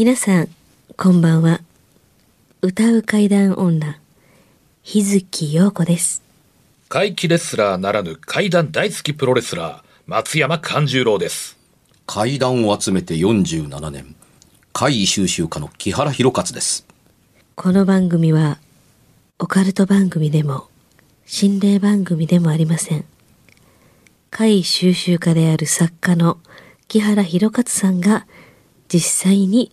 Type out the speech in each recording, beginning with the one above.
皆さん、こんばんは。歌う怪談女、日月陽子です。怪奇レスラーならぬ怪談大好きプロレスラー、松山勘十郎です。怪談を集めて47年怪異収集家の木原博勝ですこの番組は、オカルト番組でも、心霊番組でもありません。怪異収集家である作家の木原博勝さんが、実際に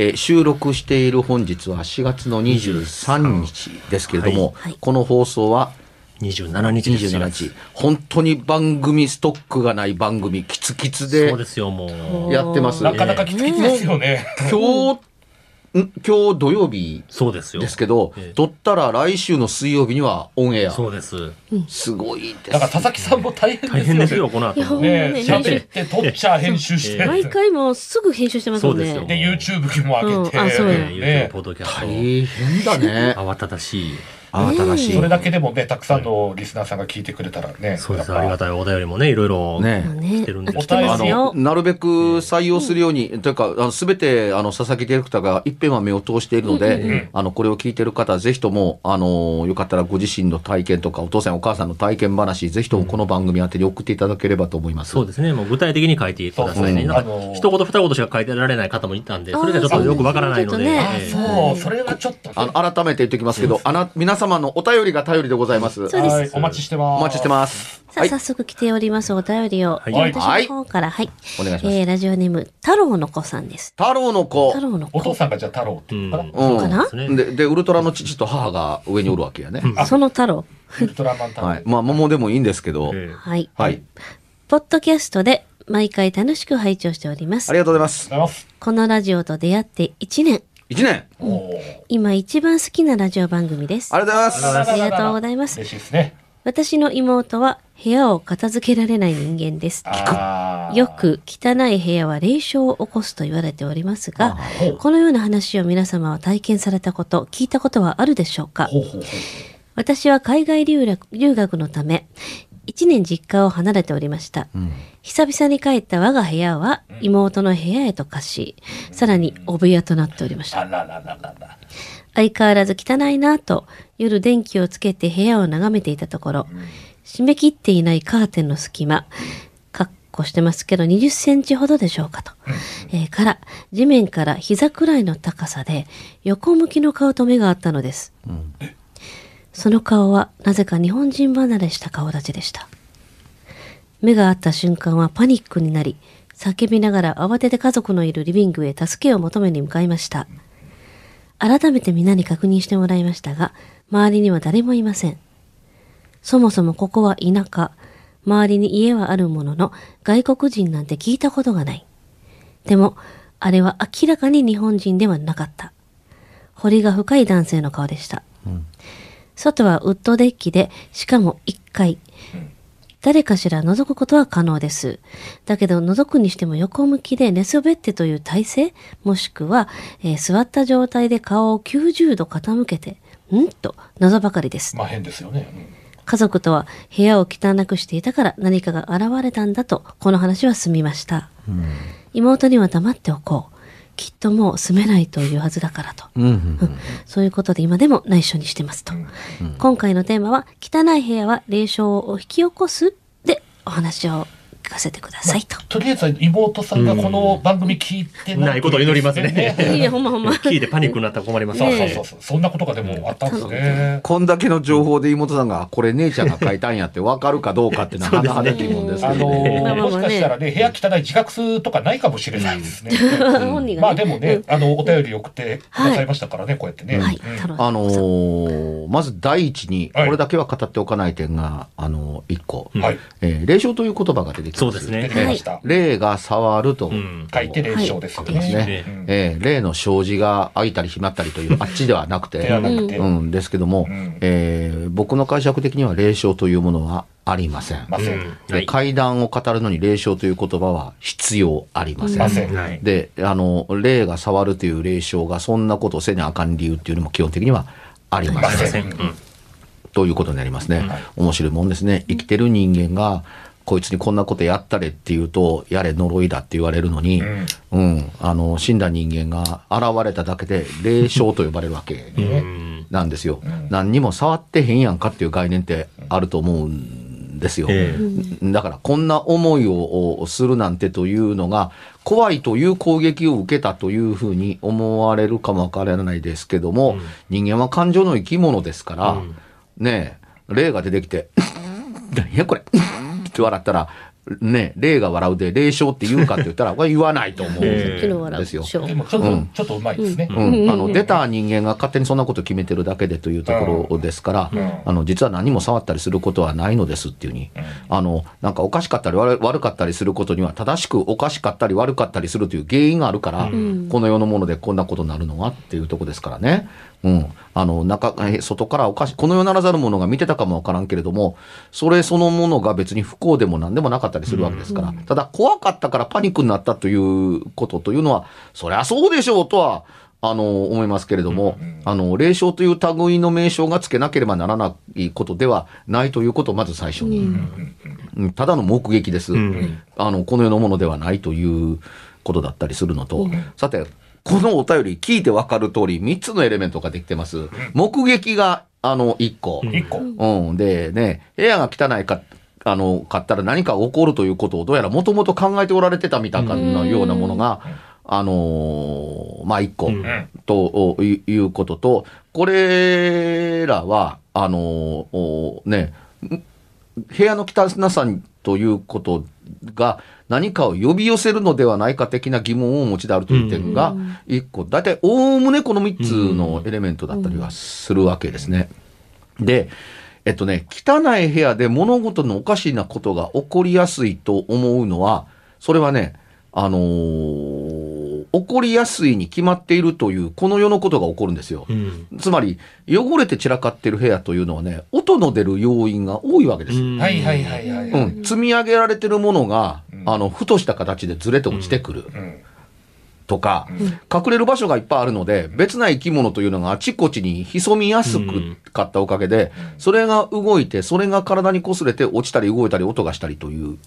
えー収録している本日は4月の23日ですけれども、はい。この放送は27日です。よ27日。本当に番組ストックがない番組キツキツでそうですよ、もう。やってます。なかなかきつきつですよね。今日ん今日土曜日そうですよ。ですけど、ええ撮ったら来週の水曜日にはオンエアそうです。すごいですだから佐々木さんも大変ですよね。大変ですよ、この後。いやほんねえ、ね喋って、撮っちゃ、編集して。毎回もうすぐ編集してますもんね。そうで、YouTube も上げて。うんあそうねポッドキャスト。大変だね 慌ただしい。慌ただしい、それだけでもね、たくさんのリスナーさんが聞いてくれたらね。そうです。ありがたいお便りもね、いろいろ来てるんで来てますよ。なるべく採用するように、というか、あのすべてあの佐々木ディレクターが一遍は目を通しているので、んあのこれを聞いてる方、ぜひともあのよかったらご自身の体験とか、お父さん、お母さんの体験話、ぜひともこの番組宛てに送っていただければと思います。そうですね。もう具体的に書いてくださいね。そうなんかあのー一言二言しか書いてられない方もいたんで、それがちょっとよくわからないので。そう、それはちょっとね。あの改めて言っておきますけど、あな皆様のお便りが頼りでございます。そうですはい、お待ちしてます。お待ちしてます。さあ、はい、早速来ておりますお便りを。はい私の方から、はい。お願いします。えー、ラジオネーム、太郎の子さんです。太郎の子太。郎の子。お父さんがじゃあ太郎っていうのかな。うんかなそうででで、ウルトラの父と母が上におるわけやね。その太郎。ウルトラマン太郎。はい。まあ、桃でもいいんですけど。えーはい。はい。ポッドキャストで毎回楽しく拝聴しておりますあ。りがとうございます。ありがとうございます。このラジオと出会って1年。一年。おー今一番好きなラジオ番組です。ありがとうございます。ありがとうございます嬉しいですね。私の妹は部屋を片付けられない人間です。よ。く汚い部屋は霊障を起こすと言われておりますが、このような話を皆様は体験されたこと、聞いたことはあるでしょうか？私は海外留学のため、一年実家を離れておりました。久々に帰った我が部屋は妹の部屋へと化し、さらにお部屋となっておりました。相変わらず汚いなぁと夜電気をつけて部屋を眺めていたところ、締め切っていないカーテンの隙間、かっこしてますけど20センチほどでしょうかと、えーから地面から膝くらいの高さで横向きの顔と目があったのです、その顔はなぜか日本人離れした顔立ちでした目が合った瞬間はパニックになり叫びながら慌てて家族のいるリビングへ助けを求めに向かいました改めて皆に確認してもらいましたが、周りには誰もいません。そもそもここは田舎。周りに家はあるものの、外国人なんて聞いたことがない。でも、あれは明らかに日本人ではなかった。彫りが深い男性の顔でした。外はウッドデッキで、しかも1階。誰かしら覗くことは可能です。だけど覗くにしても横向きで寝そべってという体勢もしくは、えー座った状態で顔を90度傾けて、んと謎ばかりです。まあ変ですよね。うん家族とは部屋を汚くしていたから何かが現れたんだと、この話は済みました。妹には黙っておこう。きっともう住めないというはずだからと。うんうんうんそういうことで今でも内緒にしてますと。今回のテーマは、汚い部屋は霊障を引き起こすでお話を聞かせてくださいと。とりあえずは妹さんがこの番組聞いてないことを祈りますね いや、ほんまほんま。聞いてパニックになったら困りますそうね。そうそうそう。そんなことがでもあったんですね。こんだけの情報で妹さんが、これ姉ちゃんが書いたんやって分かるかどうかってなかなかで疑問ですけあのどね。まあまあまあねもしかしたらね、部屋汚い自覚すとかないかもしれないですね。本人が、ね。まあでもね、あの、お便り送ってくださいましたからね、こうやってね。はい、うんあのーまず第一に、こはいれだけは語っておかない点が、あのー一個、はい。えー霊障という言葉が出てきそうですねてきました。霊が触ると、うん書いて霊障ですよ書きますねえー霊の障子が開いたり閉まったりという、あっちではなくて、ではなくてう、ん、ですけども、うんえー僕の解釈的には霊障というものはありません。ません。うんで階段を語るのに霊障という言葉は必要ありません。ません。はい。で、あの、霊が触るという霊障がそんなことをせにあかん理由っていうのも基本的にはありまません。せん。うんということになりますね。面白いもんですね。生きてる人間が、こいつにこんなことやったれって言うと、やれ呪いだって言われるのに、うん。うん、あの、死んだ人間が現れただけで、霊障と呼ばれるわけうん。なんですよ。何にも触ってへんやんかっていう概念ってあると思うんですよ。えだからこんな思いをするなんてというのが怖いという攻撃を受けたというふうに思われるかもわからないですけども、人間は感情の生き物ですから、うん。ねえ霊が出てきて「何やこれ」って笑ったらねえ霊が笑うで霊障って言うかって言ったら これ言わないと思うんですよ。もちょ。っと、うん。ちょっとうまいですね。うん、あの出た人間が勝手にそんなこと決めてるだけでというところですから、うん。あの実は何も触ったりすることはないのですっていうふうに、あのなんかおかしかったり悪悪かったりすることには正しくおかしかったり悪かったりするという原因があるから、この世のものでこんなことになるのはっていうとこですからね。うん、あの中え外からおかしこの世ならざるものが見てたかもわからんけれどもそれそのものが別に不幸でも何でもなかったりするわけですから、ただ怖かったからパニックになったということというのはそりゃそうでしょうとはあの思いますけれども、あの霊障という類の名称がつけなければならないことではないということをまず最初に、うんただの目撃です、んあのこの世のものではないということだったりするのと、さてこのお便り聞いてわかる通り3つのエレメントができてます。目撃があの1個、一個。うん、でね、部屋が汚いか、あの、買ったら何か起こるということをどうやらもともと考えておられてたみたいなようなものが、あのーまあ、一個、うんといいうことと、これらは、あのーおね、ん部屋の汚さということが何かを呼び寄せるのではないか的な疑問をお持ちであるという点が一個、大体おおむねこの3つのエレメントだったりはするわけですね。で、えっとね、汚い部屋で物事のおかしなことが起こりやすいと思うのは、それはね、あのー起こりやすいに決まっているという、この世のことが起こるんですよ。うんつまり、汚れて散らかってる部屋というのはね、音の出る要因が多いわけです。うん。はいはいはいはいはい。積み上げられてるものが、うんあの、ふとした形でずれて落ちてくる。うん。とか、隠れる場所がいっぱいあるので、別な生き物というのがあちこちに潜みやすくかったおかげで、それが動いて、それが体に擦れて落ちたり動いたり音がしたりという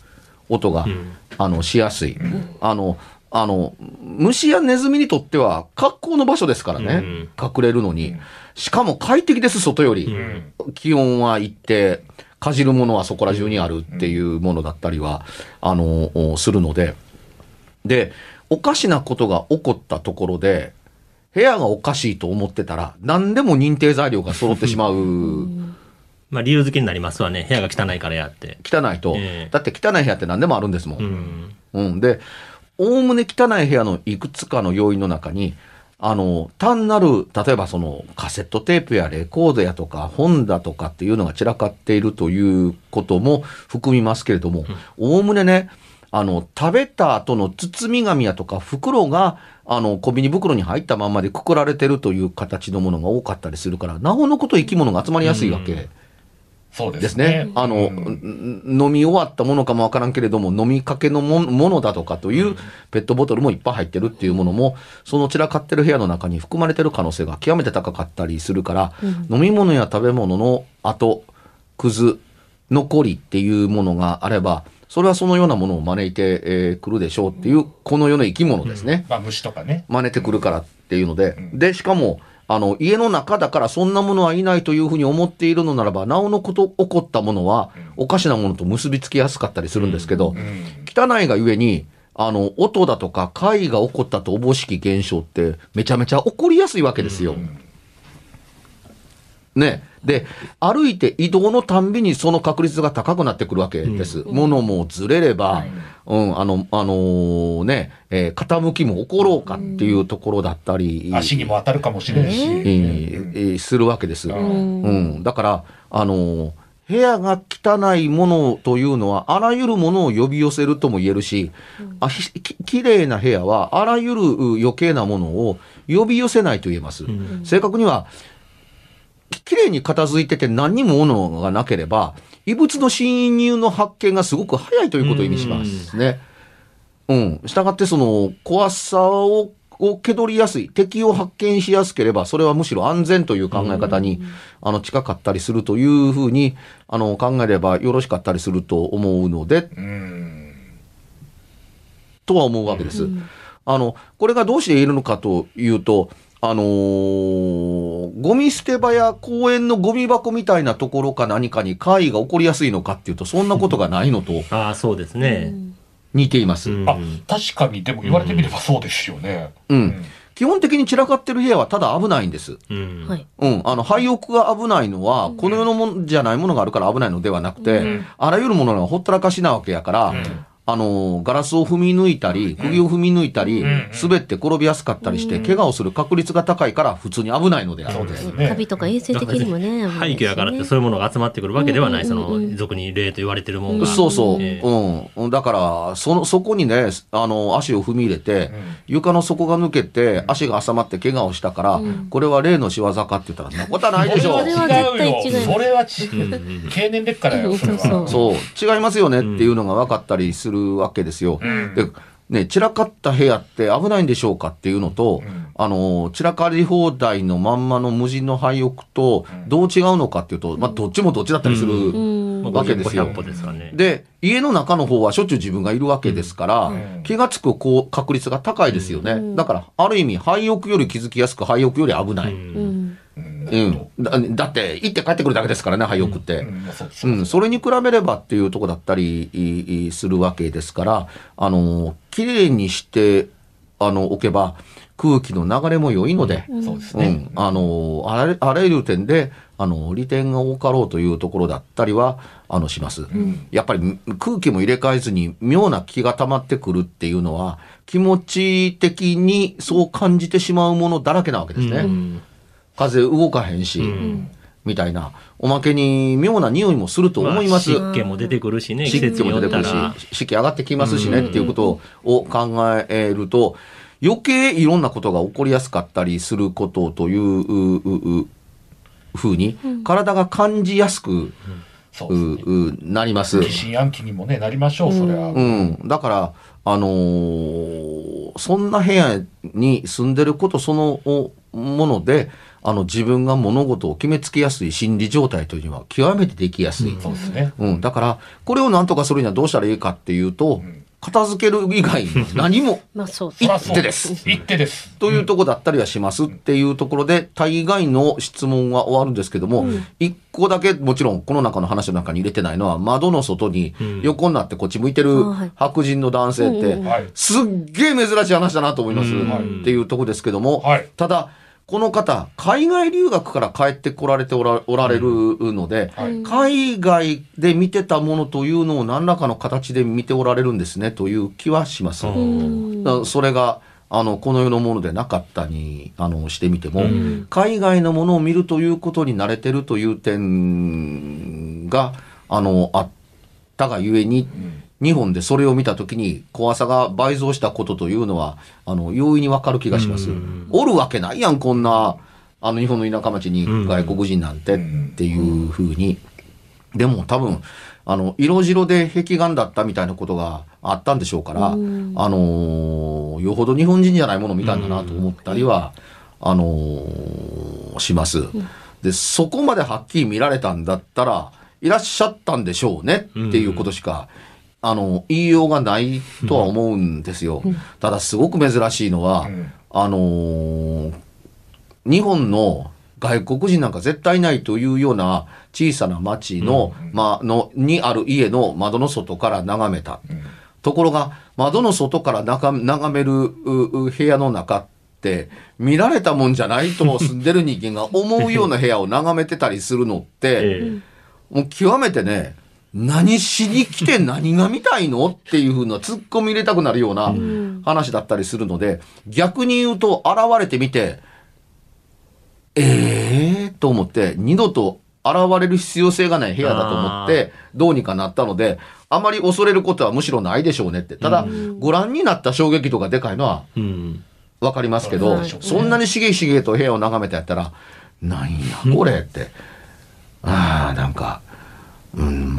音が、んあの、しやすい。あの、あの、虫やネズミにとっては格好の場所ですからね、うん隠れるのに。しかも快適です、外より。うん気温は一定、かじるものはそこら中にあるっていうものだったりは、あの、おするので、で、おかしなことが起こったところで、部屋がおかしいと思ってたら、何でも認定材料が揃ってしまう。まあ理由付けになりますわね。部屋が汚いからやって。汚いと、ええだって汚い部屋って何でもあるんですもん。うん。うん、で、おおむね汚い部屋のいくつかの要因の中に、あの、単なる、例えばそのカセットテープやレコードやとか本だとかっていうのが散らかっているということも含みますけれども、おおむねね、あの、食べた後の包み紙やとか袋が、あの、小ビニ袋に入ったまんまでくくられてるという形のものが多かったりするから、なおのこと生き物が集まりやすいわけ。そうでですすねね。。あの、うんん飲み終わったものかもわからんけれども、飲みかけのもものだとかというペットボトルもいっぱい入ってるっていうものも、その散らかってる部屋の中に含まれてる可能性が極めて高かったりするから、飲み物や食べ物の後、くず、残りっていうものがあれば、それはそのようなものを招いてく、えー来るでしょうっていう、この世の生き物ですね。まあ虫とかね。真似てくるからっていうので、で、しかも、あの、家の中だからそんなものはいないというふうに思っているのならば、なおのこと起こったものは、おかしなものと結びつきやすかったりするんですけど、汚いがゆえに、あの、音だとか怪異が起こったとおぼしき現象って、めちゃめちゃ起こりやすいわけですよ。ね。で、歩いて移動のたんびにその確率が高くなってくるわけです。物もずれれば、うん、あの、あのーね、えー傾きも起ころうかっていうところだったり、足にも当たるかもしれんし。えーえーするわけです。ううん、だから、あのー部屋が汚いものというのは、あらゆるものを呼び寄せるとも言えるし、あひききれいな部屋は、あらゆるう余計なものを呼び寄せないと言えます。正確には、ききれいに片付いてて何にも物がなければ、異物の侵入の発見がすごく早いということを意味しますね。うん。したがって、その、怖さを、を気取りやすい、敵を発見しやすければ、それはむしろ安全という考え方に、あの、近かったりするというふうに、あの、考えればよろしかったりすると思うので、うん。とは思うわけです。あの、これがどうして言えるのかというと、あのーゴミ捨て場や公園のゴミ箱みたいなところか何かに怪異が起こりやすいのかっていうと、そんなことがないのとああ、そうですね。似ています。うんあ、確かに、でも言われてみればそうですよね。うん。基本的に散らかってる部屋はただ危ないんです。うんはい。うん。あの、廃屋が危ないのは、この世のもんじゃないものがあるから危ないのではなくて、あらゆるものがほったらかしなわけやから、あの、ガラスを踏み抜いたり、釘を踏み抜いたり、滑って転びやすかったりして、怪我をする確率が高いから普通に危ないのであそうる。ですね。カビとか衛生的にもね。廃墟やからってそういうものが集まってくるわけではない、その、俗に霊と言われてるもんが。そうそう。えうん。だから、その、そこにね、あの、足を踏み入れて、床の底が抜けて、足が挟まって怪我をしたから、これは霊の仕業かって言ったら、そんなことはないでしょそれは絶対違いますそれはち、経年劣化だよ、それは。そうそう、違いますよねっていうのが分かったりするわけですよ。で、ね、散らかった部屋って危ないんでしょうかっていうのと、あの、散らかり放題のまんまの無人の廃屋と、どう違うのかっていうと、まあ、どっちもどっちだったりするわけですよ。500歩ですからね。で、家の中の方はしょっちゅう自分がいるわけですから、気がつくこう確率が高いですよね。だから、ある意味、廃屋より気づきやすく、廃屋より危ない。うん。うん。だだって、行って帰ってくるだけですからね、廃屋って。うんそれに比べればっていうとこだったりするわけですから、あの、綺麗にして、あの、置けば、空気の流れも良いので、そうですね。うん、あの、あらあらゆる点で、あの、利点が多かろうというところだったりは、あの、します。やっぱり空気も入れ替えずに妙な気が溜まってくるっていうのは、気持ち的にそう感じてしまうものだらけなわけですね。風動かへんし、みたいな。おまけに妙な匂いもすると思います。湿気も出てくるしね、季湿気も出てくる。し、湿気上がってきますしねっていうことを考えると、余計いろんなことが起こりやすかったりすることといううううふうに、体が感じやすくそうなります。疑心暗鬼にもね、なりましょう、それは。うん。だから、あのーそんな部屋に住んでることそのおもので、あの、自分が物事を決めつけやすい心理状態というのは極めてできやすい。そうですね。うん、だから、これを何とかするにはどうしたらいいかっていうと、片付ける以外に何も まあそうそらそう一手です。一手です。というとこだったりはしますっていうところで、大概の質問は終わるんですけども、一個だけもちろんこの中の話の中に入れてないのは、窓の外に横になってこっち向いてる白人の男性って。すっげえ珍しい話だなと思います。うんっていうとこですけども、はいただ、この方、海外留学から帰ってこられておらおられるので、はい。海外で見てたものというのを何らかの形で見ておられるんですねという気はします。それがあのこの世のものでなかったにあのしてみても、海外のものを見るということに慣れてるという点があのあったがゆえに、日本でそれを見たときに怖さが倍増したことというのはあの容易にわかる気がします。おるわけないやんこんなあの日本の田舎町に外国人なんてっていうふうに。でも多分、あの、色白で壁眼だったみたいなことがあったんでしょうから、あのーよほど日本人じゃないものを見たんだなと思ったりは、あのーします。で、そこまではっきり見られたんだったら、いらっしゃったんでしょうねっていうことしか、あの、言いようがないとは思うんですよ。ただ、すごく珍しいのは、ん。あのー日本の外国人なんか絶対いないというような小さな町の、まあ、の、にある家の窓の外から眺めた。ところが、窓の外から眺め眺める部屋の中って、見られたもんじゃないと 住んでる人間が思うような部屋を眺めてたりするのって、え。もう極めてね、何しに来て何が見たいのっていうふうな突っ込み入れたくなるような話だったりするので、逆に言うと現れてみて、ええー、と思って、二度と現れる必要性がない部屋だと思って、どうにかなったので、あまり恐れることはむしろないでしょうねって。ただ、ご覧になった衝撃度がでかいのは。わかりますけど、はいそんなにしげしげと部屋を眺めてやったら、なんやこれって、ああ、なんか、うん、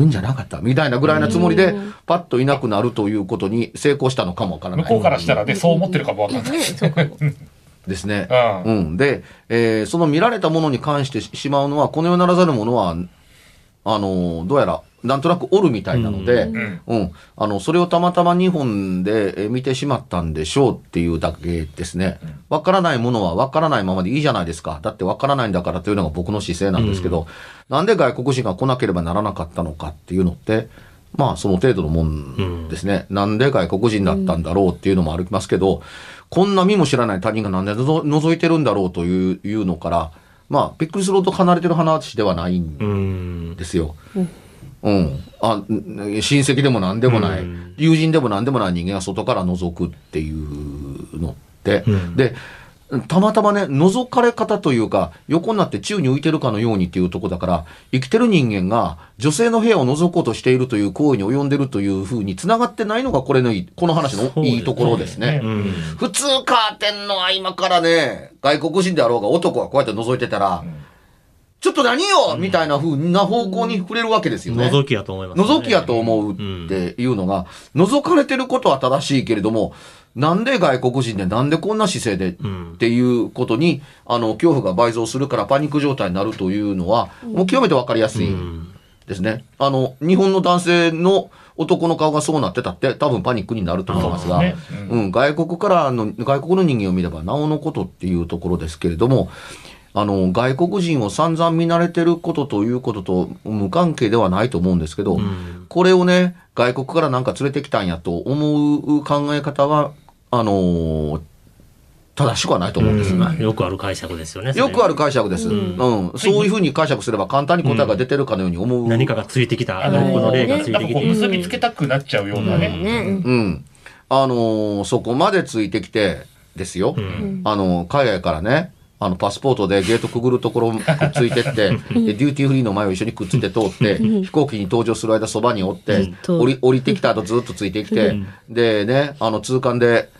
るんじゃなかったみたいなぐらいなつもりで、パッといなくなるということに成功したのかもわからない。向こうからしたらね、そう思ってるかもわかんない。ですね。うんうん。で、えーその見られたものに関してしまうのは、この世ならざるものは、あの、どうやら、なんとなくおるみたいなので、んうん。あの、それをたまたま日本でえー見てしまったんでしょうっていうだけですね。わからないものはわからないままでいいじゃないですか。だってわからないんだからというのが僕の姿勢なんですけど、なんで外国人が来なければならなかったのかっていうのって、まあその程度のもんですね。なんで外国人だったんだろうっていうのもありますけど、こんな見も知らない他人がなんでのぞ覗いてるんだろうといういうのから、まあびっくりするほど離れてる話ではないんうん。ですよ。うん。あ、ん親戚でも何でもない、うん友人でも何でもない人間が外から覗くっていうのって、うんで、たまたまね、覗かれ方というか、横になって宙に浮いてるかのようにっていうとこだから、生きてる人間が女性の部屋を覗こうとしているという行為に及んでるというふうに繋がってないのが、これのいい、この話のいいところですね。うん。普通カーテンの合間からね、外国人であろうが男がこうやって覗いてたら、ちょっと何よみたいな風な方向に触れるわけですよね。覗きやと思います、ね。覗きやと思うっていうのが、覗かれてることは正しいけれども、なんで外国人でなんでこんな姿勢でん。っていうことに、あの、恐怖が倍増するからパニック状態になるというのは、もう極めてわかりやすいですね。あの、日本の男性の男の顔がそうなってたって多分パニックになると思いますが、そうですね。うん、外国からの、外国の人間を見ればなおのことっていうところですけれども、あの、外国人を散々見慣れてることということと無関係ではないと思うんですけど、これをね、外国からなんか連れてきたんやと思う考え方は、あのー正しくはないと思うんですよね。よくある解釈ですよね。よくある。る解釈です。うん。そういうふうに解釈すれば簡単に答えが出てるかのように思う。何かがついてきた。あの僕の例がついてきて。結びつけたくなっちゃうようなね。ね。うん。あのーそこまでついてきてですよ。あの、海外からね、あの、パスポートでゲートくぐるところくっついてって、でデューティーフリーの前を一緒にくっついて通って、飛行機に搭乗する間そばにおって、うん降り、降りてきた後ずっとついてきて、でね、あの、通関で、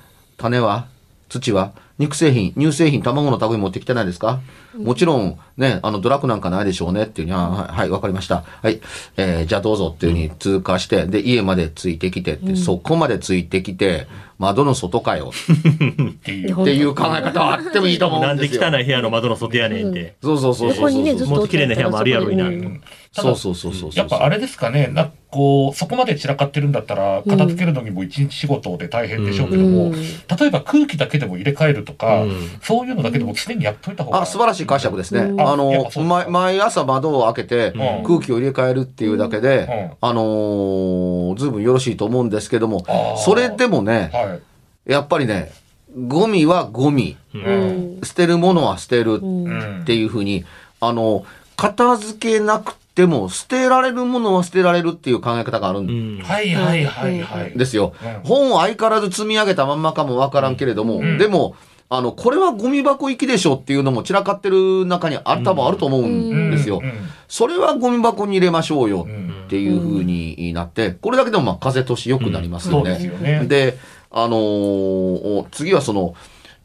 種は土は肉製品、乳製品、卵の類持ってきてないですか？もちろん、ね、あの、ドラッグなんかないでしょうねっていうには、はい、はいわかりました。はい、えーじゃあどうぞっていうふうに通過して、で、家までついてきてって、そこまでついてきて、窓の外かよって いう。っていう考え方はあってもいいと思なうんんですよ。で汚い部屋の窓の外やねんって。そうそうそうそうそう。横にね、ずっともっと綺麗な部屋もあるやろいな。うんそうそうそうそうそう。やっぱあれですかね、なんかこう、そこまで散らかってるんだったら、片付けるのにも一日仕事で大変でしょうけども、うん例えば空気だけでも入れ替えるとか、うんそういうのだけでも常にやっといた方が。あ、素晴らしい解釈ですね。うんあの毎朝窓を開けてうん空気を入れ替えるっていうだけで、あのー、ずいぶんよろしいと思うんですけどもそれでもね、はい。やっぱりね、ゴミはゴミ、うん。捨てるものは捨てるうんっていうふうに、あの、片付けなくても捨てられるものは捨てられるっていう考え方があるんうん。はいはいはいはい。ですよ。うん本を相変わらず積み上げたまんまかもわからんけれども、んでも、あの、これはゴミ箱行きでしょっていうのも散らかってる中にあ多分あると思うんですよ。うんそれはゴミ箱に入れましょうようんっていう風になって、これだけでもまあ風通し良くなりますよそうですね。よね。で、あのー次はその、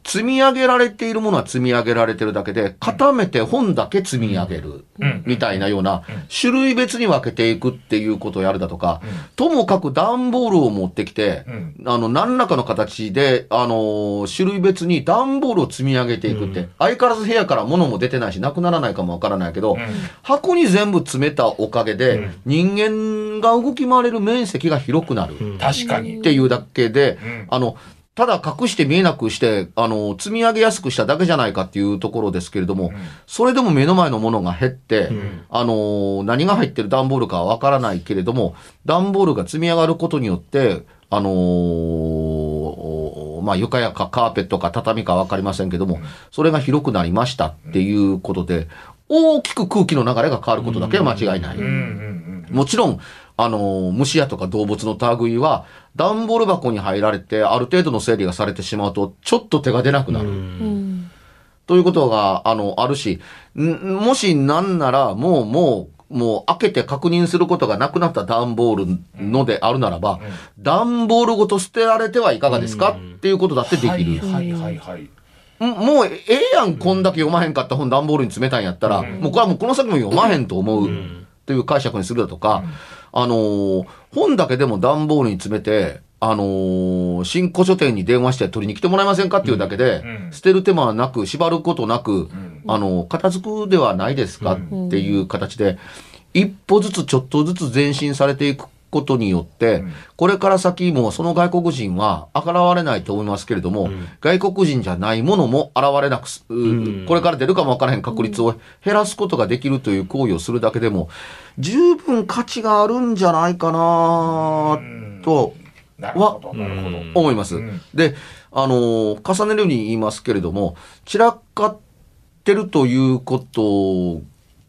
積み上げられているものは積み上げられてるだけで、固めて本だけ積み上げる。うん。みたいなような、種類別に分けていくっていうことをやるだとか、ともかく段ボールを持ってきて、うん。あの、何らかの形で、あのー種類別に段ボールを積み上げていくって、相変わらず部屋から物も出てないし、なくならないかもわからないけど、うん。箱に全部詰めたおかげで、うん。人間が動き回れる面積が広くなる。うん。確かに。っ。ていうだけで、うん。あの、ただ隠して見えなくして、あの、積み上げやすくしただけじゃないかっていうところですけれども、それでも目の前のものが減って、あの、何が入ってる段ボールかはわからないけれども、段ボールが積み上がることによって、あのーまあ、床やかカーペットか畳かわかりませんけども、それが広くなりましたっていうことで、大きく空気の流れが変わることだけは間違いない。うん。うん。もちろん、あのー虫やとか動物の類は、段ボール箱に入られて、ある程度の整理がされてしまうと、ちょっと手が出なくなる。うん。ということが、あの、あるし、んもしなんなら、もう、もう、もう開けて確認することがなくなった段ボールのであるならば、段ボールごと捨てられてはいかがですか？っていうことだってできる。はいはいはいもうええやん、こんだけ読まへんかった本段ボールに詰めたんやったら、もうこれはもうこの先も読まへんと思う。という解釈にするだとか、あのー本だけでも段ボールに詰めて、あのー新古書店に電話して取りに来てもらえませんかっていうだけで、うん。捨てる手間はなく、縛ることなく、あのー片付くではないですかっていう形で、一歩ずつちょっとずつ前進されていくことによって、これから先もその外国人は現れないと思いますけれども、外国人じゃないものも現れなくす、うこれから出るかもわからへん確率を減らすことができるという行為をするだけでも、十分価値があるんじゃないかなとなるほどなるほど。思います。ん。で、あのー重ねるように言いますけれども、散らかってるということ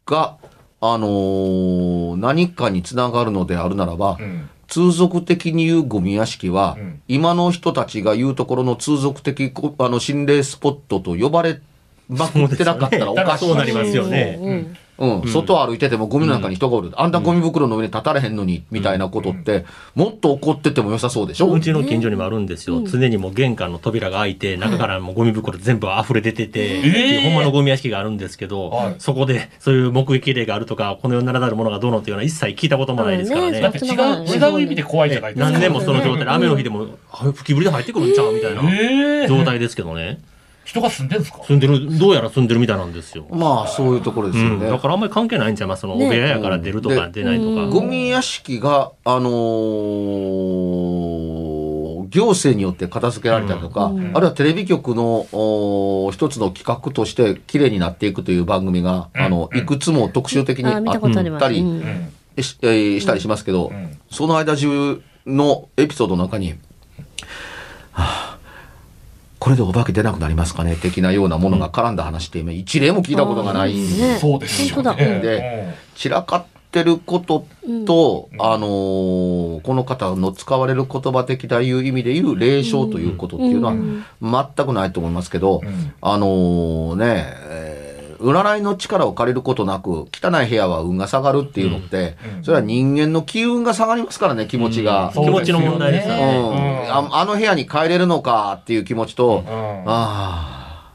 が、あのー何かにつながるのであるならば、うん通俗的に言うゴミ屋敷は、うん今の人たちが言うところの通俗的こあの心霊スポットと呼ばれまくってなかったらおかしい。そうなりますよね。うん。うん、外歩いててもゴミの中に人がおる。あんなゴミ袋の上に立たれへんのに、みたいなことって、もっと怒ってても良さそうでしょ？うちの近所にもあるん。ですよ。常にもう玄関の扉が開いて、中からもうゴミ袋全部溢れ出てて、っていうほんまのゴミ屋敷があるんですけど、はい。そこでそういう目撃例があるとか、この世にならざるものがどうのっていうのは一切聞いたこともないですからね。だって違う、違う意味で怖いじゃないですか。何年もその状態で、雨の日でも、あ吹き降りで入ってくるんちゃうみたいなええ状態ですけどね。人が住んでんすか？住んでる、どうやら住んでるみたいなんですよ。まあ、そういうところですうん。よね。だからあんまり関係ないんちゃいます？その、お部屋やから出るとかね出ないとか。ゴミ屋敷が、あのー行政によって片付けられたりとか、うんあるいはテレビ局のおー一つの企画として綺麗になっていくという番組が、あの、いくつも特集的にあ。ったりうんうんしえーしたりしますけど、んその間中のエピソードの中に、はあこれでお化け出なくなりますかね的なようなものが絡んだ話って今一例も聞いたことがないんでね。そうですよ。ね。で散らかってることと、あのーこの方の使われる言葉的ないう意味で言う霊障ということっていうのは全くないと思いますけど、ん。あのーね、えー占いの力を借りることなく、汚い部屋は運が下がるっていうのって、それは人間の気運が下がりますからね、気持ちが。そう気持ちの問題ですようんね。ああの部屋に帰れるのかっていう気持ちと、うんあ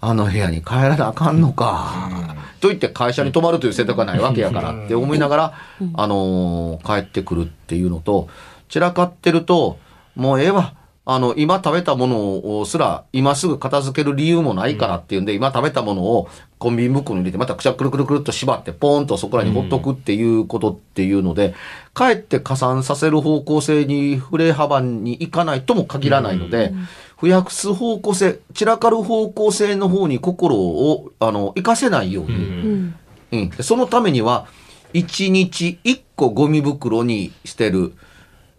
あ、あの部屋に帰らなあかんのか。と言って会社に泊まるという選択がないわけやからって思いながら、あのー帰ってくるっていうのと、散らかってると、もうええわ。あの、今食べたものをすら、今すぐ片付ける理由もないからっていうんで、今食べたものをコンビニ袋に入れて、またくしゃくるくるくるっと縛って、ポーンとそこらにほっとくっていうことっていうので、かえって加算させる方向性に振れ幅にいかないとも限らないので、増やす方向性、散らかる方向性の方に心を、あの、活かせないように、うん。うん、でそのためには、1日1個ゴミ袋に捨てる。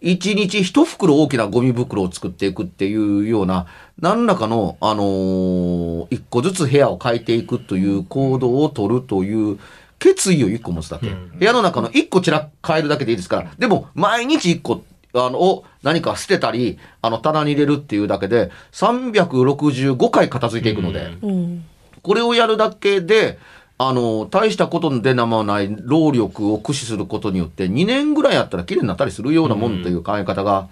1日1袋大きなゴミ袋を作っていくっていうような、何らかの、あのー、1個ずつ部屋を変えていくという行動を取るという決意を1個持つだけ。部屋の中の1個散ら変えるだけでいいですから。でも、毎日1個、あの、を何か捨てたり、あの、棚に入れるっていうだけで、365回片付いていくので。うん。これをやるだけで、あの、大したことで名もない労力を駆使することによって、2年ぐらいやったら綺麗になったりするようなもんという考え方が、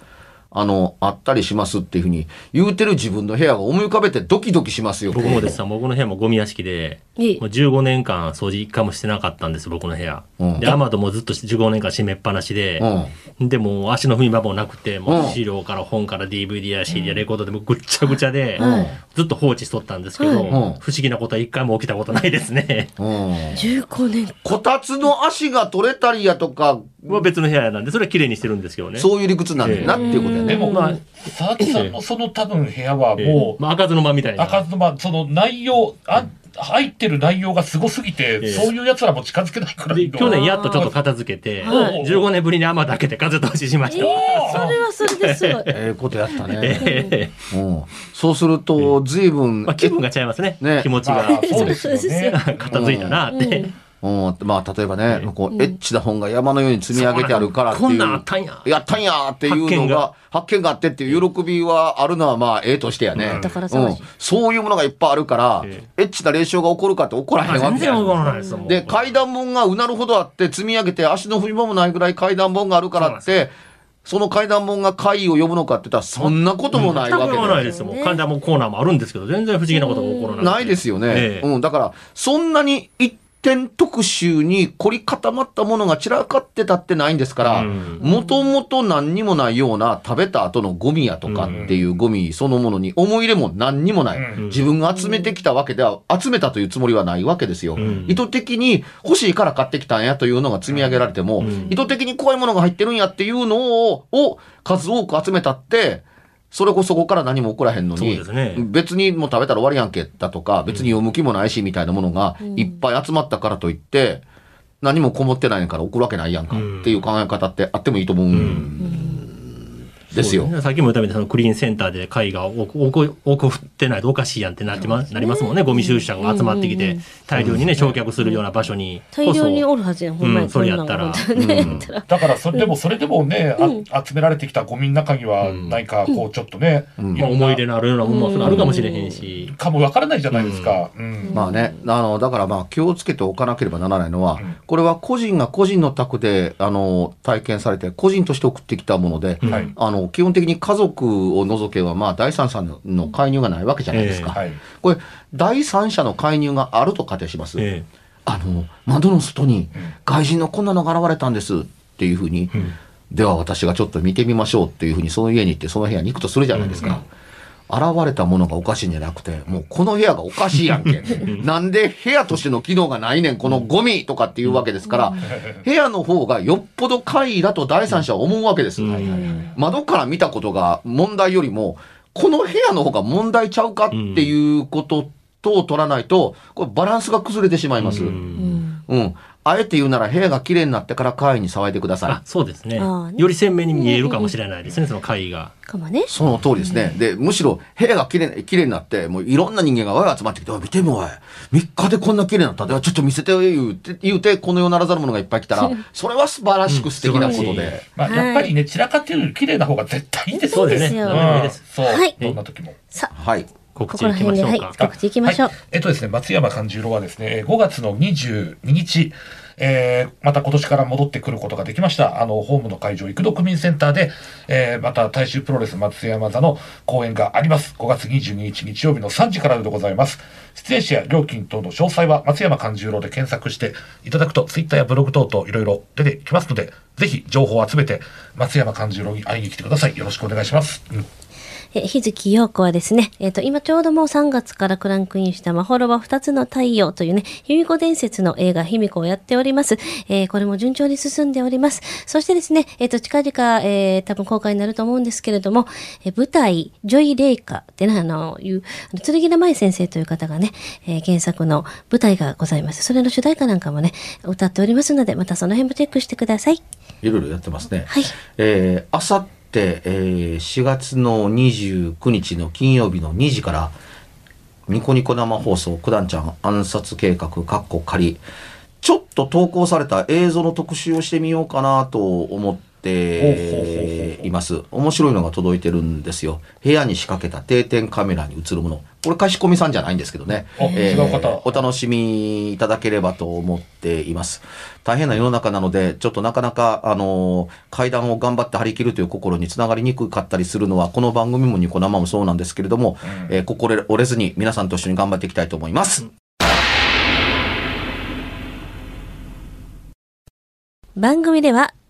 あの、あったりしますっていうふうに言うてる自分の部屋が思い浮かべてドキドキしますよ。僕もですさ、僕の部屋もゴミ屋敷で、もう15年間掃除一回もしてなかったんです、僕の部屋。うんで、アマドもずっと15年間閉めっぱなしで、で、もう足の踏み場もなくて、もう資料から本から DVD や CD やレコードでもうぐっちゃぐちゃで、うんずっと放置しとったんですけど、不思議なことは一回も起きたことないですね。うん。うん。15年。こたつの足が取れたりやとか、は別の部屋なんで、それは綺麗にしてるんですけどね。そういう理屈なんだよなっていうことだよね。でも、まあ佐々木さんのその多分部屋はええもう、まあ、開かずの間みたいな。赤ずま、その内容、あ、入ってる内容がすごすぎて、ええそういう奴らも近づけないくら去年やっとちょっと片付けて、はい15年ぶりに雨だけで風通ししました。それはそれですごい。ええことやったね。ええうん。そうすると、随分、まあ、気分が違いますね。ね気持ちまあが。そうですよね。片付いたなって。うん、まあ、例えばね、こう、エッチな本が山のように積み上げてあるからっていう。こんなんあったんややったんやっていうのが発見が、発見があってっていう喜びはあるのは、まあ、ええとしてやね。だからうん。そういうものがいっぱいあるからえ、エッチな霊障が起こるかって起こらへんわけや全然わからないですもん。で、階段門がうなるほどあって、積み上げて足の踏み場もないぐらい階段門があるからって、その階段門が怪異を呼ぶのかって言ったら、そんなこともないわけ全くはないで。ですもん。神田もコーナーもあるんですけど、全然不思議なことが起こらない。ないですよね。ええうん。だから、そんなに一点特集に凝り固まったものが散らかってたってないんですから、うんもともと何にもないような食べた後のゴミやとかっていうゴミそのものに思い入れも何にもない。うん自分が集めてきたわけでは、集めたというつもりはないわけですよ。ん意図的に欲しいから買ってきたんやというのが積み上げられても、ん意図的に怖いものが入ってるんやっていうのを、を数多く集めたって、それこそこから何も起こらへんのに、ね。別にもう食べたら終わりやんけだとか、別に読む気もないしみたいなものがいっぱい集まったからといって、何もこもってないから送るわけないやんかっていう考え方ってあってもいいと思うんですよ。ねさっきも言ったみたいにそのクリーンセンターで貝が多く多く多く振ってないとおかしいやんってなってまなりますもんね。ゴミ収集車が集まってきて、大量にね、焼却するような場所に。大量におるはずやん、ほんまに。それやったらだからそれでもそれでもね、集められてきたゴミの中には何かこうちょっとね、まあ、思い入れのあるようなものもあるかもしれへんし。かもわからないじゃないですか。まあね、あの、だからまあ気をつけておかなければならないのは、これは個人が個人の宅で、あの、体験されて、個人として送ってきたもので、はいあの、基本的に家族を除けば、まあ第三者の介入がないわけじゃないですか。はい。これ、第三者の介入があると仮定します。えあの、窓の外に外人のこんなのが現れたんですっていうふうに、では私がちょっと見てみましょうっていうふうにその家に行ってその部屋に行くとするじゃないですか。現れたものがおかしいんじゃなくて、もうこの部屋がおかしいやんけ。なんで部屋としての機能がないねん、このゴミとかっていうわけですから、部屋の方がよっぽど怪異だと第三者は思うわけです。窓から見たことが問題よりも、この部屋の方が問題ちゃうかっていうことと取らないと、これバランスが崩れてしまいます。うんうん。あえて言うなら部屋が綺麗になってから怪異に騒いでくださいあ。そうですねねより鮮明に見えるかもしれないですね、その貝が。かもね。その通りですね。で、むしろ部屋が綺麗、綺麗になって、もういろんな人間がわい集まってきて、見てみおい。3日でこんな綺麗になったんだ。ちょっと見せてよ言うて、言うて、この世ならざるものがいっぱい来たら、それは素晴らしく素敵なことうん。まあ、やっぱりね、散らかってるより綺麗な方が絶対いいですそうですね。そうですようん。そう、はいどんな時も。さあ、はい。告知いきましょうか。はい、告知いきましょう。はいえっとですね、松山勘十郎はですね、5月の22日、えーまた今年から戻ってくることができました。あの、ホームの会場、幾度区民センターで、えーまた大衆プロレス松山座の公演があります。5月22日日曜日の3時からでございます。出演者や料金等の詳細は松山勘十郎で検索していただくと、ツイッターやブログ等々いろいろ出てきますので、ぜひ情報を集めて松山勘十郎に会いに来てください。よろしくお願いします。うんえ日月陽子はですね、えっ、と、今ちょうどもう3月からクランクインしたまほろば二つの太陽というね、卑弥呼伝説の映画卑弥呼をやっております。えーこれも順調に進んでおります。そしてですね、えっ、と、近々、えー多分公開になると思うんですけれども、えー舞台、ジョイ・レイカってね、あの、いう、剣田舞先生という方がね、えー原作の舞台がございます。それの主題歌なんかもね、歌っておりますので、またその辺もチェックしてください。いろいろやってますね。はい。えー、あさって、えー、4月の29日の金曜日の2時から、ニコニコ生放送、九段ちゃん暗殺計画、かっこ仮。ちょっと投稿された映像の特集をしてみようかなと思ってています。面白いのが届いてるんですよ。部屋に仕掛けた定点カメラに映るもの。これ、貸し込みさんじゃないんですけどね。あ違う方お楽しみいただければと思っています。大変な世の中なので、ちょっとなかなか、あの階段を頑張って張り切るという心につながりにくかったりするのは、この番組もニコ生もそうなんですけれども、えー心折れずに皆さんと一緒に頑張っていきたいと思います。番組では、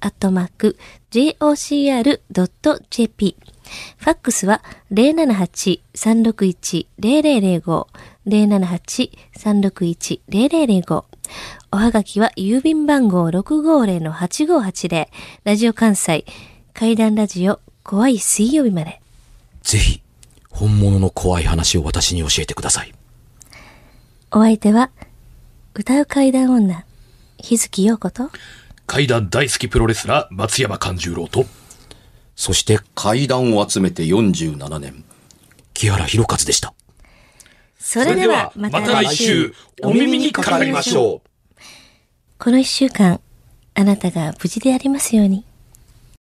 アットマーク jocr.jp ファックスは078-361-0005 078-361-0005おはがきは郵便番号650-8580ラジオ関西階段ラジオ怖い水曜日まで。ぜひ、本物の怖い話を私に教えてください。お相手は、歌う階段女、日月陽子と、怪談大好きプロレスラー、松山勘十郎と、そして階段を集めて47年、木原博一でした。それではまた来週、お耳にかかりましょう。この一週間、あなたが無事でありますように。